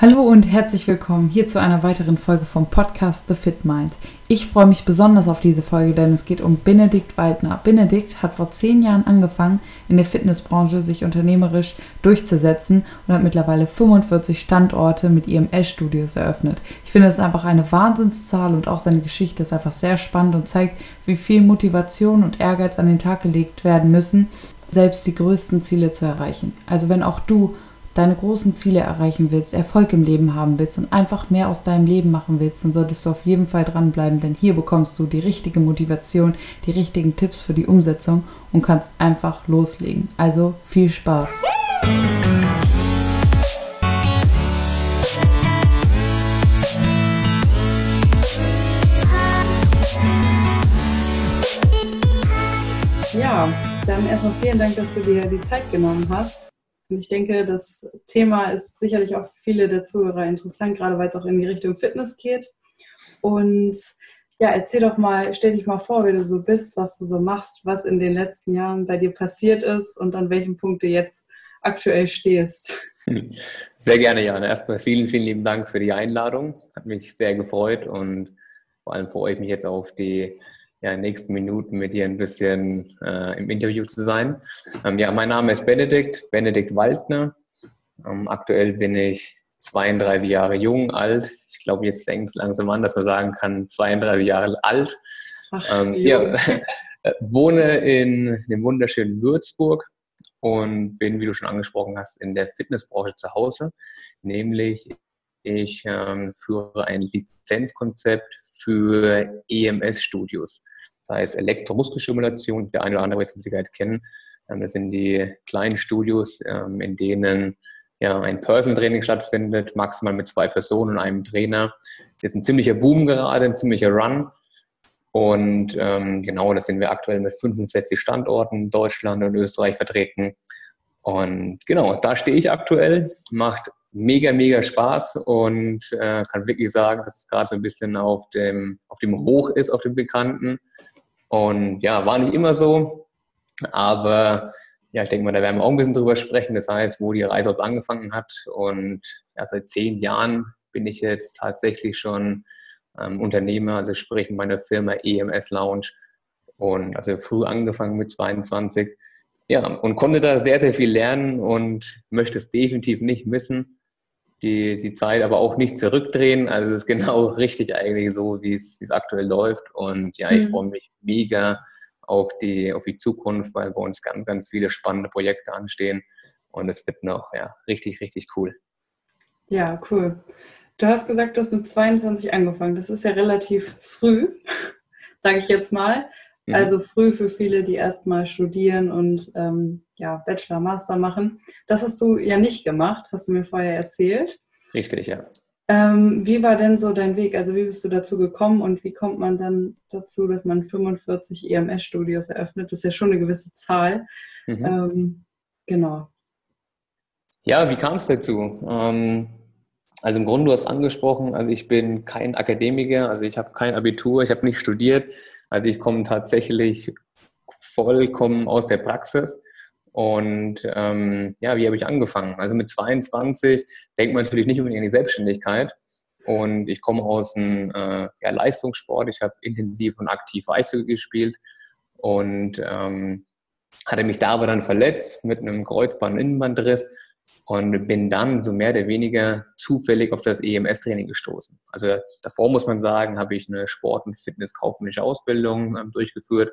Hallo und herzlich willkommen hier zu einer weiteren Folge vom Podcast The Fit Mind. Ich freue mich besonders auf diese Folge, denn es geht um Benedikt Waldner. Benedikt hat vor zehn Jahren angefangen, in der Fitnessbranche sich unternehmerisch durchzusetzen und hat mittlerweile 45 Standorte mit IMS-Studios eröffnet. Ich finde es einfach eine Wahnsinnszahl und auch seine Geschichte ist einfach sehr spannend und zeigt, wie viel Motivation und Ehrgeiz an den Tag gelegt werden müssen, selbst die größten Ziele zu erreichen. Also wenn auch du deine großen Ziele erreichen willst, Erfolg im Leben haben willst und einfach mehr aus deinem Leben machen willst, dann solltest du auf jeden Fall dranbleiben, denn hier bekommst du die richtige Motivation, die richtigen Tipps für die Umsetzung und kannst einfach loslegen. Also viel Spaß! Ja, dann erstmal vielen Dank, dass du dir die Zeit genommen hast. Und ich denke, das Thema ist sicherlich auch für viele der Zuhörer interessant, gerade weil es auch in die Richtung Fitness geht. Und ja, erzähl doch mal, stell dich mal vor, wie du so bist, was du so machst, was in den letzten Jahren bei dir passiert ist und an welchem Punkt du jetzt aktuell stehst. Sehr gerne, Jan. Erstmal vielen, vielen lieben Dank für die Einladung. Hat mich sehr gefreut und vor allem freue ich mich jetzt auf die ja, nächsten Minuten mit dir ein bisschen äh, im Interview zu sein. Ähm, ja, mein Name ist Benedikt, Benedikt Waldner. Ähm, aktuell bin ich 32 Jahre jung, alt. Ich glaube, jetzt fängt es langsam an, dass man sagen kann, 32 Jahre alt. Ach, ähm, ja, wohne in dem wunderschönen Würzburg und bin, wie du schon angesprochen hast, in der Fitnessbranche zu Hause, nämlich ich ähm, führe ein Lizenzkonzept für EMS-Studios, das heißt Elektromuskelstimulation. Der eine oder andere wird es mit Sicherheit kennen. Ähm, das sind die kleinen Studios, ähm, in denen ja, ein Personal Training stattfindet, maximal mit zwei Personen und einem Trainer. Das ist ein ziemlicher Boom gerade, ein ziemlicher Run. Und ähm, genau, das sind wir aktuell mit 65 Standorten Deutschland und Österreich vertreten. Und genau, da stehe ich aktuell, macht mega, mega Spaß und äh, kann wirklich sagen, dass es gerade so ein bisschen auf dem, auf dem Hoch ist, auf dem Bekannten. Und ja, war nicht immer so, aber ja, ich denke mal, da werden wir auch ein bisschen drüber sprechen. Das heißt, wo die Reise auch angefangen hat. Und ja, seit zehn Jahren bin ich jetzt tatsächlich schon ähm, Unternehmer, also sprich meine Firma EMS Lounge. Und also früh angefangen mit 22. Ja, und konnte da sehr, sehr viel lernen und möchte es definitiv nicht missen die, die Zeit aber auch nicht zurückdrehen. Also es ist genau richtig eigentlich so, wie es, wie es aktuell läuft. Und ja, ich mhm. freue mich mega auf die, auf die Zukunft, weil bei uns ganz, ganz viele spannende Projekte anstehen. Und es wird noch ja, richtig, richtig cool. Ja, cool. Du hast gesagt, du hast mit 22 angefangen. Das ist ja relativ früh, sage ich jetzt mal. Mhm. Also früh für viele, die erstmal studieren und ähm, ja, Bachelor, Master machen. Das hast du ja nicht gemacht, hast du mir vorher erzählt. Richtig, ja. Ähm, wie war denn so dein Weg? Also wie bist du dazu gekommen und wie kommt man dann dazu, dass man 45 EMS-Studios eröffnet? Das ist ja schon eine gewisse Zahl. Mhm. Ähm, genau. Ja, wie kam es dazu? Ähm, also im Grunde, du hast angesprochen, also ich bin kein Akademiker, also ich habe kein Abitur, ich habe nicht studiert. Also ich komme tatsächlich vollkommen aus der Praxis. Und ähm, ja, wie habe ich angefangen? Also mit 22 denkt man natürlich nicht unbedingt an die Selbstständigkeit. Und ich komme aus dem äh, ja, Leistungssport. Ich habe intensiv und aktiv Eishockey gespielt und ähm, hatte mich da aber dann verletzt mit einem Kreuzband-Innenbandriss und bin dann so mehr oder weniger zufällig auf das EMS-Training gestoßen. Also davor muss man sagen, habe ich eine Sport- und Fitness-kaufmännische Ausbildung ähm, durchgeführt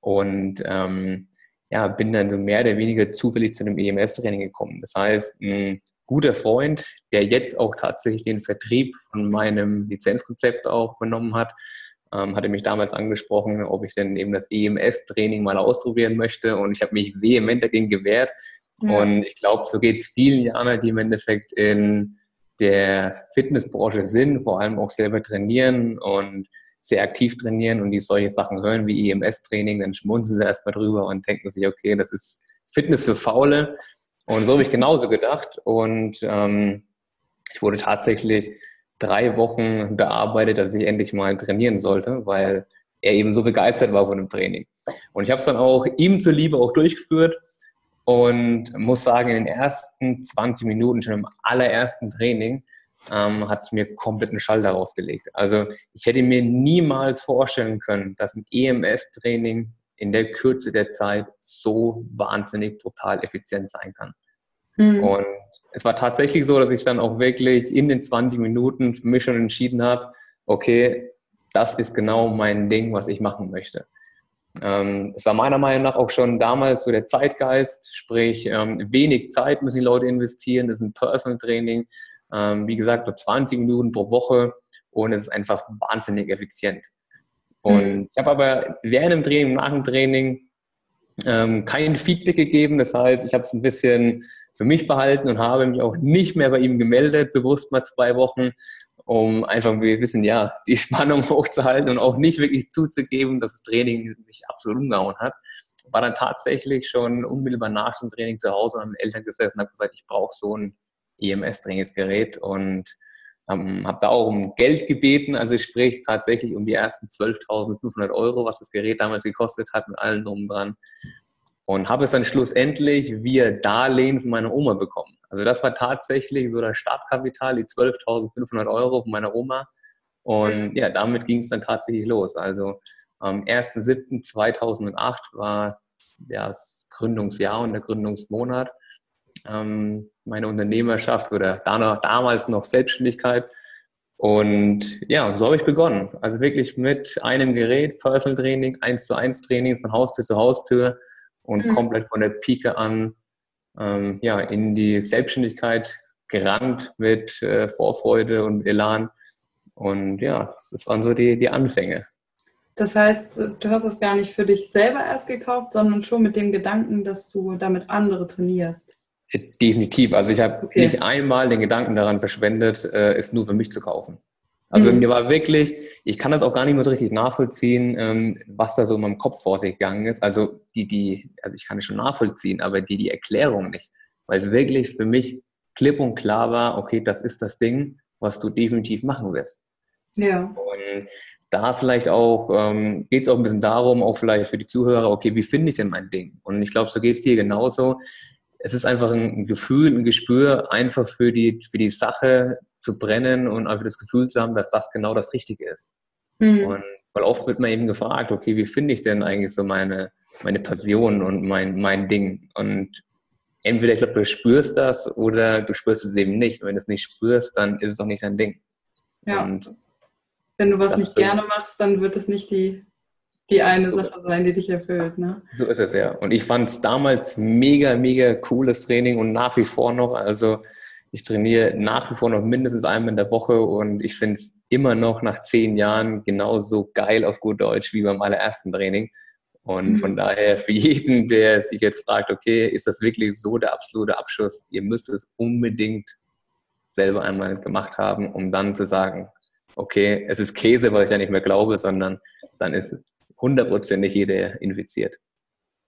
und ähm, ja, bin dann so mehr oder weniger zufällig zu einem EMS-Training gekommen. Das heißt, ein guter Freund, der jetzt auch tatsächlich den Vertrieb von meinem Lizenzkonzept auch übernommen hat, ähm, hatte mich damals angesprochen, ob ich denn eben das EMS-Training mal ausprobieren möchte und ich habe mich vehement dagegen gewehrt, und ich glaube, so geht es vielen Jahren, die im Endeffekt in der Fitnessbranche sind, vor allem auch selber trainieren und sehr aktiv trainieren und die solche Sachen hören wie EMS-Training, dann schmunzeln sie erstmal drüber und denken sich, okay, das ist Fitness für Faule. Und so habe ich genauso gedacht. Und ähm, ich wurde tatsächlich drei Wochen bearbeitet, dass ich endlich mal trainieren sollte, weil er eben so begeistert war von dem Training. Und ich habe es dann auch ihm zuliebe auch durchgeführt und muss sagen, in den ersten 20 Minuten, schon im allerersten Training, ähm, hat es mir komplett einen Schalter rausgelegt. Also ich hätte mir niemals vorstellen können, dass ein EMS-Training in der Kürze der Zeit so wahnsinnig total effizient sein kann. Mhm. Und es war tatsächlich so, dass ich dann auch wirklich in den 20 Minuten für mich schon entschieden habe, okay, das ist genau mein Ding, was ich machen möchte. Ähm, es war meiner Meinung nach auch schon damals so der Zeitgeist, sprich ähm, wenig Zeit müssen die Leute investieren, das ist ein Personal Training, ähm, wie gesagt, nur 20 Minuten pro Woche und es ist einfach wahnsinnig effizient. Und mhm. ich habe aber während dem Training, nach dem Training kein Feedback gegeben. Das heißt, ich habe es ein bisschen für mich behalten und habe mich auch nicht mehr bei ihm gemeldet, bewusst mal zwei Wochen, um einfach, wir wissen ja, die Spannung hochzuhalten und auch nicht wirklich zuzugeben, dass das Training mich absolut umgehauen hat. War dann tatsächlich schon unmittelbar nach dem Training zu Hause und mit Eltern gesessen und habe gesagt, ich brauche so ein EMS-Trainingsgerät und ähm, habe da auch um Geld gebeten, also sprich tatsächlich um die ersten 12.500 Euro, was das Gerät damals gekostet hat, mit allem drum dran. Und habe es dann schlussendlich via Darlehen von meiner Oma bekommen. Also das war tatsächlich so das Startkapital, die 12.500 Euro von meiner Oma. Und ja, damit ging es dann tatsächlich los. Also am 1.7.2008 war das Gründungsjahr und der Gründungsmonat ähm, meine Unternehmerschaft oder damals noch Selbstständigkeit. Und ja, so habe ich begonnen. Also wirklich mit einem Gerät, Personal Training, 1 zu 1 Training von Haustür zu Haustür und mhm. komplett von der Pike an ähm, ja, in die Selbstständigkeit gerannt mit äh, Vorfreude und Elan. Und ja, das waren so die, die Anfänge. Das heißt, du hast es gar nicht für dich selber erst gekauft, sondern schon mit dem Gedanken, dass du damit andere trainierst. Definitiv. Also ich habe okay. nicht einmal den Gedanken daran verschwendet, äh, es nur für mich zu kaufen. Also mhm. mir war wirklich, ich kann das auch gar nicht mehr so richtig nachvollziehen, ähm, was da so in meinem Kopf vor sich gegangen ist. Also die, die, also ich kann es schon nachvollziehen, aber die, die Erklärung nicht. Weil es wirklich für mich klipp und klar war, okay, das ist das Ding, was du definitiv machen wirst. Ja. Und da vielleicht auch, ähm, geht es auch ein bisschen darum, auch vielleicht für die Zuhörer, okay, wie finde ich denn mein Ding? Und ich glaube, so geht es dir genauso es ist einfach ein Gefühl, ein Gespür, einfach für die, für die Sache zu brennen und einfach das Gefühl zu haben, dass das genau das Richtige ist. Mhm. Und weil oft wird man eben gefragt, okay, wie finde ich denn eigentlich so meine, meine Passion und mein, mein Ding? Und entweder, ich glaube, du spürst das oder du spürst es eben nicht. Und wenn du es nicht spürst, dann ist es auch nicht dein Ding. Ja. Und wenn du was nicht gerne machst, dann wird es nicht die die eine so, Sache sein, die dich erfüllt. Ne? So ist es ja. Und ich fand es damals mega, mega cooles Training und nach wie vor noch. Also ich trainiere nach wie vor noch mindestens einmal in der Woche und ich finde es immer noch nach zehn Jahren genauso geil auf gut Deutsch wie beim allerersten Training. Und mhm. von daher für jeden, der sich jetzt fragt, okay, ist das wirklich so der absolute Abschluss? Ihr müsst es unbedingt selber einmal gemacht haben, um dann zu sagen, okay, es ist Käse, was ich ja nicht mehr glaube, sondern dann ist hundertprozentig jeder infiziert.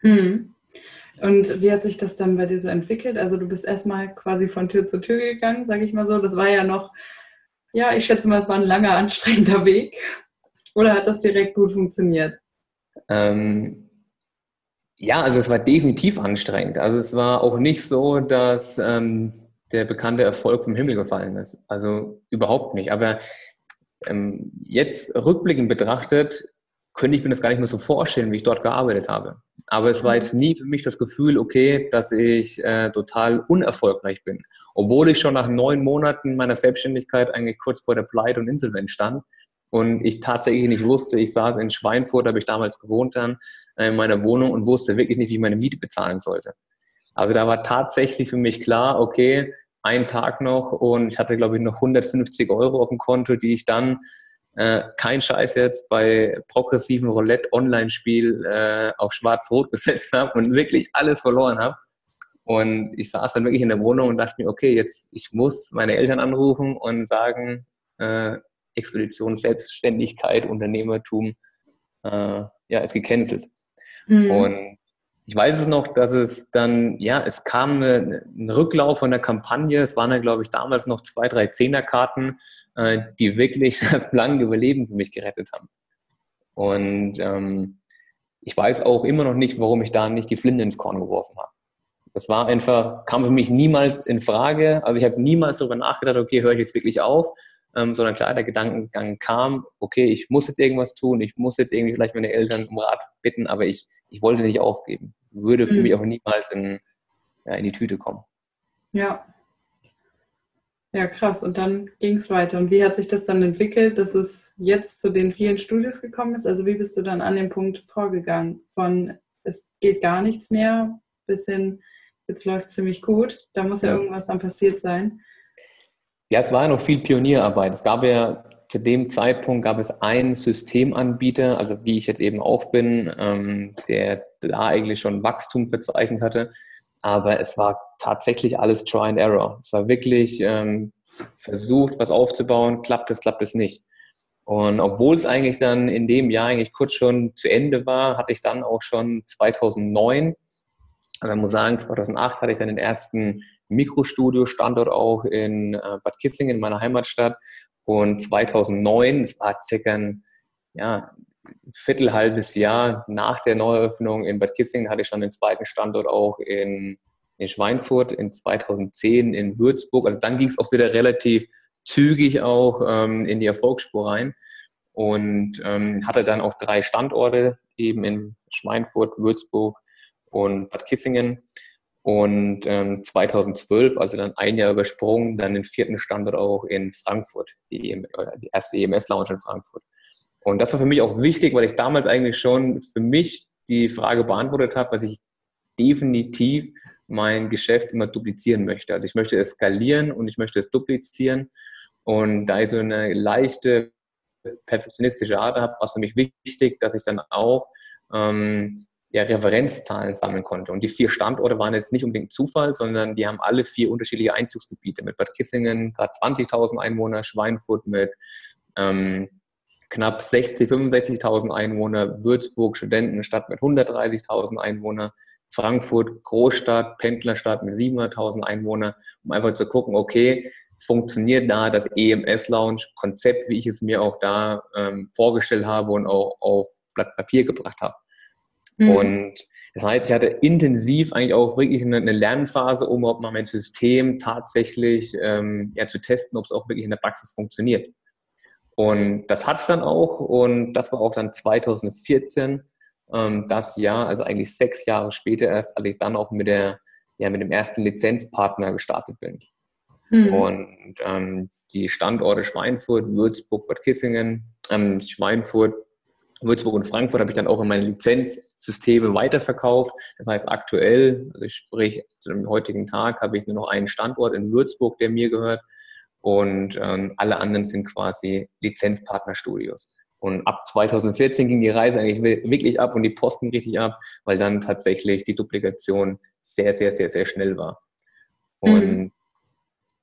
Hm. Und wie hat sich das dann bei dir so entwickelt? Also du bist erstmal quasi von Tür zu Tür gegangen, sage ich mal so. Das war ja noch, ja, ich schätze mal, es war ein langer, anstrengender Weg. Oder hat das direkt gut funktioniert? Ähm, ja, also es war definitiv anstrengend. Also es war auch nicht so, dass ähm, der bekannte Erfolg vom Himmel gefallen ist. Also überhaupt nicht. Aber ähm, jetzt rückblickend betrachtet könnte ich mir das gar nicht mehr so vorstellen, wie ich dort gearbeitet habe. Aber es war mhm. jetzt nie für mich das Gefühl, okay, dass ich äh, total unerfolgreich bin. Obwohl ich schon nach neun Monaten meiner Selbstständigkeit eigentlich kurz vor der Pleite und Insolvenz stand und ich tatsächlich nicht wusste, ich saß in Schweinfurt, da habe ich damals gewohnt dann, äh, in meiner Wohnung und wusste wirklich nicht, wie ich meine Miete bezahlen sollte. Also da war tatsächlich für mich klar, okay, ein Tag noch und ich hatte, glaube ich, noch 150 Euro auf dem Konto, die ich dann äh, kein Scheiß jetzt bei progressiven Roulette-Online-Spiel äh, auf Schwarz-Rot gesetzt habe und wirklich alles verloren habe. Und ich saß dann wirklich in der Wohnung und dachte mir, okay, jetzt ich muss meine Eltern anrufen und sagen, äh, Expedition, Selbstständigkeit, Unternehmertum, äh, ja, ist gecancelt. Mhm. Und ich weiß es noch, dass es dann, ja, es kam ein Rücklauf von der Kampagne. Es waren ja, glaube ich, damals noch zwei, drei Zehnerkarten äh, die wirklich das blanke Überleben für mich gerettet haben. Und ähm, ich weiß auch immer noch nicht, warum ich da nicht die Flinte ins Korn geworfen habe. Das war einfach, kam für mich niemals in Frage. Also ich habe niemals darüber nachgedacht, okay, höre ich jetzt wirklich auf, ähm, sondern klar, der Gedankengang kam, okay, ich muss jetzt irgendwas tun, ich muss jetzt irgendwie vielleicht meine Eltern um Rat bitten, aber ich, ich wollte nicht aufgeben. Würde für mhm. mich auch niemals in, ja, in die Tüte kommen. Ja. Ja, krass. Und dann ging es weiter. Und wie hat sich das dann entwickelt, dass es jetzt zu den vielen Studios gekommen ist? Also wie bist du dann an dem Punkt vorgegangen? Von es geht gar nichts mehr bis hin, jetzt läuft es ziemlich gut. Da muss ja, ja irgendwas dann passiert sein. Ja, es war ja noch viel Pionierarbeit. Es gab ja zu dem Zeitpunkt gab es einen Systemanbieter, also wie ich jetzt eben auch bin, ähm, der da eigentlich schon Wachstum verzeichnet hatte. Aber es war tatsächlich alles Try and Error. Es war wirklich ähm, versucht, was aufzubauen, klappt es, klappt es nicht. Und obwohl es eigentlich dann in dem Jahr eigentlich kurz schon zu Ende war, hatte ich dann auch schon 2009, also man muss sagen, 2008 hatte ich dann den ersten Mikrostudio-Standort auch in äh, Bad Kissingen, in meiner Heimatstadt. Und 2009, das war circa ein ja, Viertel, Jahr nach der Neueröffnung in Bad Kissingen, hatte ich schon den zweiten Standort auch in, in Schweinfurt, in 2010 in Würzburg. Also dann ging es auch wieder relativ zügig auch ähm, in die Erfolgsspur rein und ähm, hatte dann auch drei Standorte, eben in Schweinfurt, Würzburg und Bad Kissingen. Und ähm, 2012, also dann ein Jahr übersprungen, dann den vierten Standort auch in Frankfurt, die, EM, die erste EMS-Lounge in Frankfurt. Und das war für mich auch wichtig, weil ich damals eigentlich schon für mich die Frage beantwortet habe, dass ich definitiv mein Geschäft immer duplizieren möchte. Also ich möchte es skalieren und ich möchte es duplizieren. Und da ich so eine leichte perfektionistische Art habe, war es für mich wichtig, dass ich dann auch ähm, ja, Referenzzahlen sammeln konnte. Und die vier Standorte waren jetzt nicht unbedingt Zufall, sondern die haben alle vier unterschiedliche Einzugsgebiete. Mit Bad Kissingen gerade 20.000 Einwohner, Schweinfurt mit ähm, knapp 60, 65.000 Einwohner, Würzburg Studentenstadt mit 130.000 Einwohnern, Frankfurt Großstadt, Pendlerstadt mit 700.000 Einwohnern, um einfach zu gucken, okay, funktioniert da das EMS-Lounge-Konzept, wie ich es mir auch da ähm, vorgestellt habe und auch auf Blatt Papier gebracht habe. Mhm. Und das heißt, ich hatte intensiv eigentlich auch wirklich eine, eine Lernphase, um überhaupt mal mein System tatsächlich ähm, ja, zu testen, ob es auch wirklich in der Praxis funktioniert. Und das hat es dann auch und das war auch dann 2014 ähm, das Jahr, also eigentlich sechs Jahre später erst, als ich dann auch mit, der, ja, mit dem ersten Lizenzpartner gestartet bin. Mhm. Und ähm, die Standorte Schweinfurt, Würzburg, Bad Kissingen, ähm, Schweinfurt, Würzburg und Frankfurt habe ich dann auch in meine Lizenzsysteme weiterverkauft. Das heißt, aktuell, also sprich zu dem heutigen Tag, habe ich nur noch einen Standort in Würzburg, der mir gehört. Und ähm, alle anderen sind quasi Lizenzpartnerstudios. Und ab 2014 ging die Reise eigentlich wirklich ab und die Posten richtig ab, weil dann tatsächlich die Duplikation sehr, sehr, sehr, sehr schnell war. Und mhm.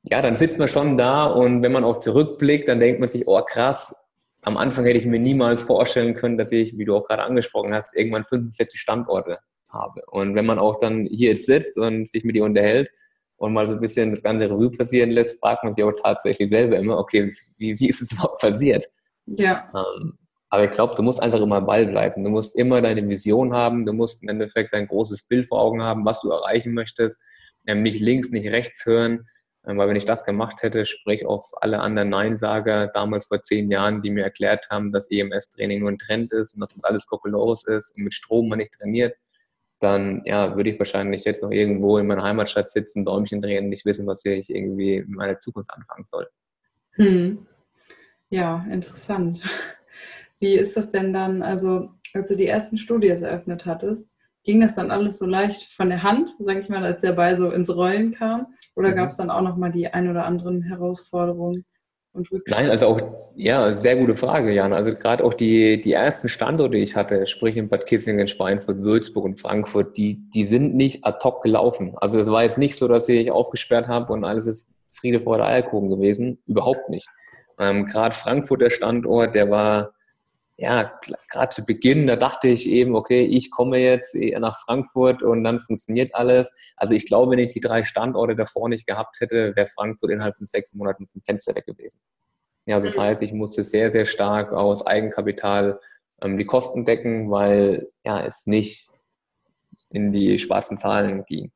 ja, dann sitzt man schon da und wenn man auch zurückblickt, dann denkt man sich, oh krass, am Anfang hätte ich mir niemals vorstellen können, dass ich, wie du auch gerade angesprochen hast, irgendwann 45 Standorte habe. Und wenn man auch dann hier jetzt sitzt und sich mit dir unterhält und mal so ein bisschen das ganze Revue passieren lässt, fragt man sich auch tatsächlich selber immer, okay, wie, wie ist es überhaupt passiert? Ja. Ähm, aber ich glaube, du musst einfach immer Ball bleiben. Du musst immer deine Vision haben. Du musst im Endeffekt ein großes Bild vor Augen haben, was du erreichen möchtest. Ähm, nicht links, nicht rechts hören, weil wenn ich das gemacht hätte, sprich auf alle anderen Neinsager damals vor zehn Jahren, die mir erklärt haben, dass EMS-Training nur ein Trend ist und dass das alles Kokolores ist und mit Strom man nicht trainiert, dann ja, würde ich wahrscheinlich jetzt noch irgendwo in meiner Heimatstadt sitzen, Däumchen drehen und nicht wissen, was ich irgendwie in meiner Zukunft anfangen soll. Hm. Ja, interessant. Wie ist das denn dann, also als du die ersten Studios eröffnet hattest, ging das dann alles so leicht von der Hand, sage ich mal, als der Ball so ins Rollen kam? Oder mhm. gab es dann auch nochmal die ein oder anderen Herausforderungen? Und Nein, also auch, ja, sehr gute Frage, Jan. Also gerade auch die, die ersten Standorte, die ich hatte, sprich in Bad Kissingen, Schweinfurt, Würzburg und Frankfurt, die, die sind nicht ad hoc gelaufen. Also es war jetzt nicht so, dass ich aufgesperrt habe und alles ist Friede, Freude, Eierkuchen gewesen. Überhaupt nicht. Ähm, gerade Frankfurt, der Standort, der war ja, gerade zu Beginn, da dachte ich eben, okay, ich komme jetzt nach Frankfurt und dann funktioniert alles. Also ich glaube, wenn ich die drei Standorte davor nicht gehabt hätte, wäre Frankfurt innerhalb von sechs Monaten vom Fenster weg gewesen. Ja, also das mhm. heißt, ich musste sehr, sehr stark aus Eigenkapital ähm, die Kosten decken, weil ja, es nicht in die schwarzen Zahlen ging.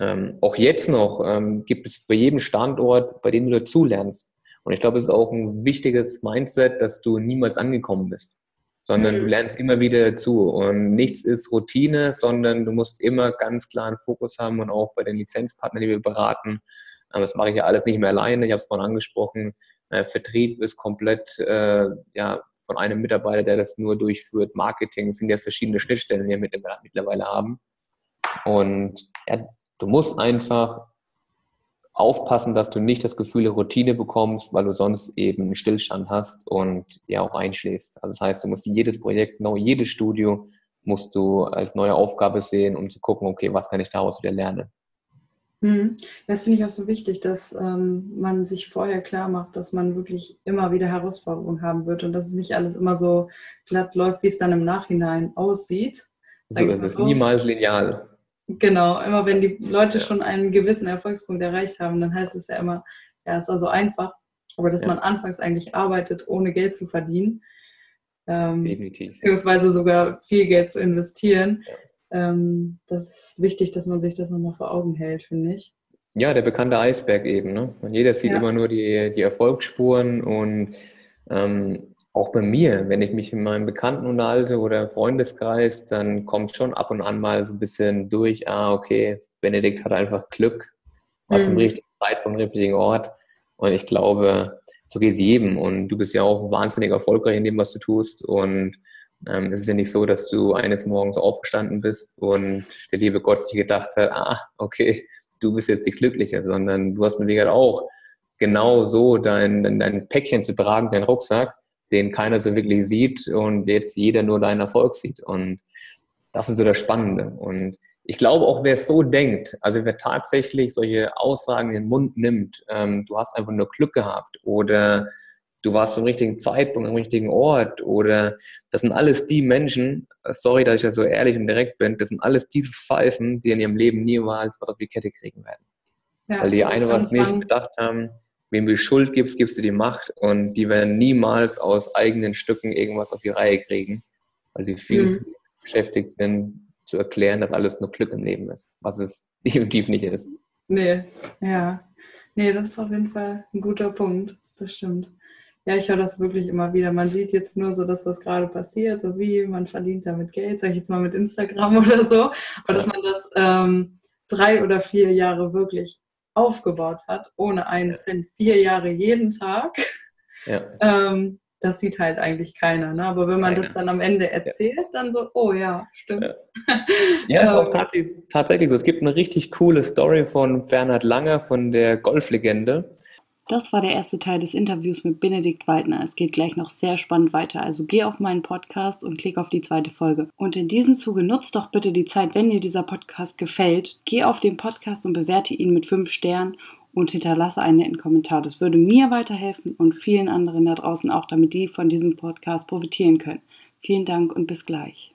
ähm, auch jetzt noch ähm, gibt es für jeden Standort, bei dem du dazulernst. Und ich glaube, es ist auch ein wichtiges Mindset, dass du niemals angekommen bist, sondern mhm. du lernst immer wieder dazu. Und nichts ist Routine, sondern du musst immer ganz klar einen Fokus haben und auch bei den Lizenzpartnern, die wir beraten. Das mache ich ja alles nicht mehr alleine. Ich habe es vorhin angesprochen. Äh, Vertrieb ist komplett äh, ja, von einem Mitarbeiter, der das nur durchführt. Marketing sind ja verschiedene Schnittstellen, die wir mittlerweile haben. Und ja, du musst einfach aufpassen, dass du nicht das Gefühl der Routine bekommst, weil du sonst eben einen Stillstand hast und ja auch einschläfst. Also das heißt, du musst jedes Projekt, genau jedes Studio musst du als neue Aufgabe sehen, um zu gucken, okay, was kann ich daraus wieder lernen. Hm. Das finde ich auch so wichtig, dass ähm, man sich vorher klar macht, dass man wirklich immer wieder Herausforderungen haben wird und dass es nicht alles immer so glatt läuft, wie es dann im Nachhinein aussieht. So ist es, niemals lineal. Genau, immer wenn die Leute schon einen gewissen Erfolgspunkt erreicht haben, dann heißt es ja immer, ja, es war so einfach, aber dass ja. man anfangs eigentlich arbeitet, ohne Geld zu verdienen. Ähm, Definitiv. Beziehungsweise sogar viel Geld zu investieren. Ja ähm, das ist wichtig, dass man sich das nochmal vor Augen hält, finde ich. Ja, der bekannte Eisberg eben. Ne? Und jeder sieht ja. immer nur die, die Erfolgsspuren und ähm, auch bei mir, wenn ich mich in meinem Bekannten unterhalte oder im Freundeskreis, dann kommt schon ab und an mal so ein bisschen durch, ah, okay, Benedikt hat einfach Glück, war mhm. zum richtigen Zeitpunkt, richtigen Ort. Und ich glaube, so geht es jedem. Und du bist ja auch wahnsinnig erfolgreich in dem, was du tust. Und ähm, es ist ja nicht so, dass du eines Morgens aufgestanden bist und der liebe Gott sich gedacht hat, ah, okay, du bist jetzt die Glückliche, sondern du hast mit Sicherheit auch genau so dein, dein, dein Päckchen zu tragen, dein Rucksack, den keiner so wirklich sieht und jetzt jeder nur deinen Erfolg sieht. Und das ist so das Spannende. Und ich glaube auch, wer es so denkt, also wer tatsächlich solche Aussagen in den Mund nimmt, ähm, du hast einfach nur Glück gehabt oder du warst zum richtigen Zeitpunkt am richtigen Ort oder das sind alles die Menschen, sorry, dass ich da so ehrlich und direkt bin, das sind alles diese Pfeifen, die in ihrem Leben niemals was auf die Kette kriegen werden. Ja, Weil die eine was nicht bedacht haben, wem du Schuld gibst, gibst du die Macht und die werden niemals aus eigenen Stücken irgendwas auf die Reihe kriegen, weil sie viel mhm. zu beschäftigt sind, zu erklären, dass alles nur Glück im Leben ist, was es definitiv nicht ist. Nee, ja. Nee, das ist auf jeden Fall ein guter Punkt. Das stimmt. Ja, ich höre das wirklich immer wieder. Man sieht jetzt nur so das, was gerade passiert, so wie man verdient damit Geld, sage ich jetzt mal mit Instagram oder so. Aber dass man das ähm, drei oder vier Jahre wirklich aufgebaut hat, ohne einen Cent, vier Jahre jeden Tag. Ja. Ähm, das sieht halt eigentlich keiner. Ne? Aber wenn man keiner. das dann am Ende erzählt, ja. dann so, oh ja, stimmt. Ja, ja ist auch ähm. tatsächlich, tatsächlich so. Es gibt eine richtig coole Story von Bernhard Langer von der Golflegende. Das war der erste Teil des Interviews mit Benedikt Waldner. Es geht gleich noch sehr spannend weiter. Also geh auf meinen Podcast und klick auf die zweite Folge. Und in diesem Zuge nutzt doch bitte die Zeit, wenn dir dieser Podcast gefällt. Geh auf den Podcast und bewerte ihn mit fünf Sternen und hinterlasse einen netten Kommentar. Das würde mir weiterhelfen und vielen anderen da draußen auch, damit die von diesem Podcast profitieren können. Vielen Dank und bis gleich.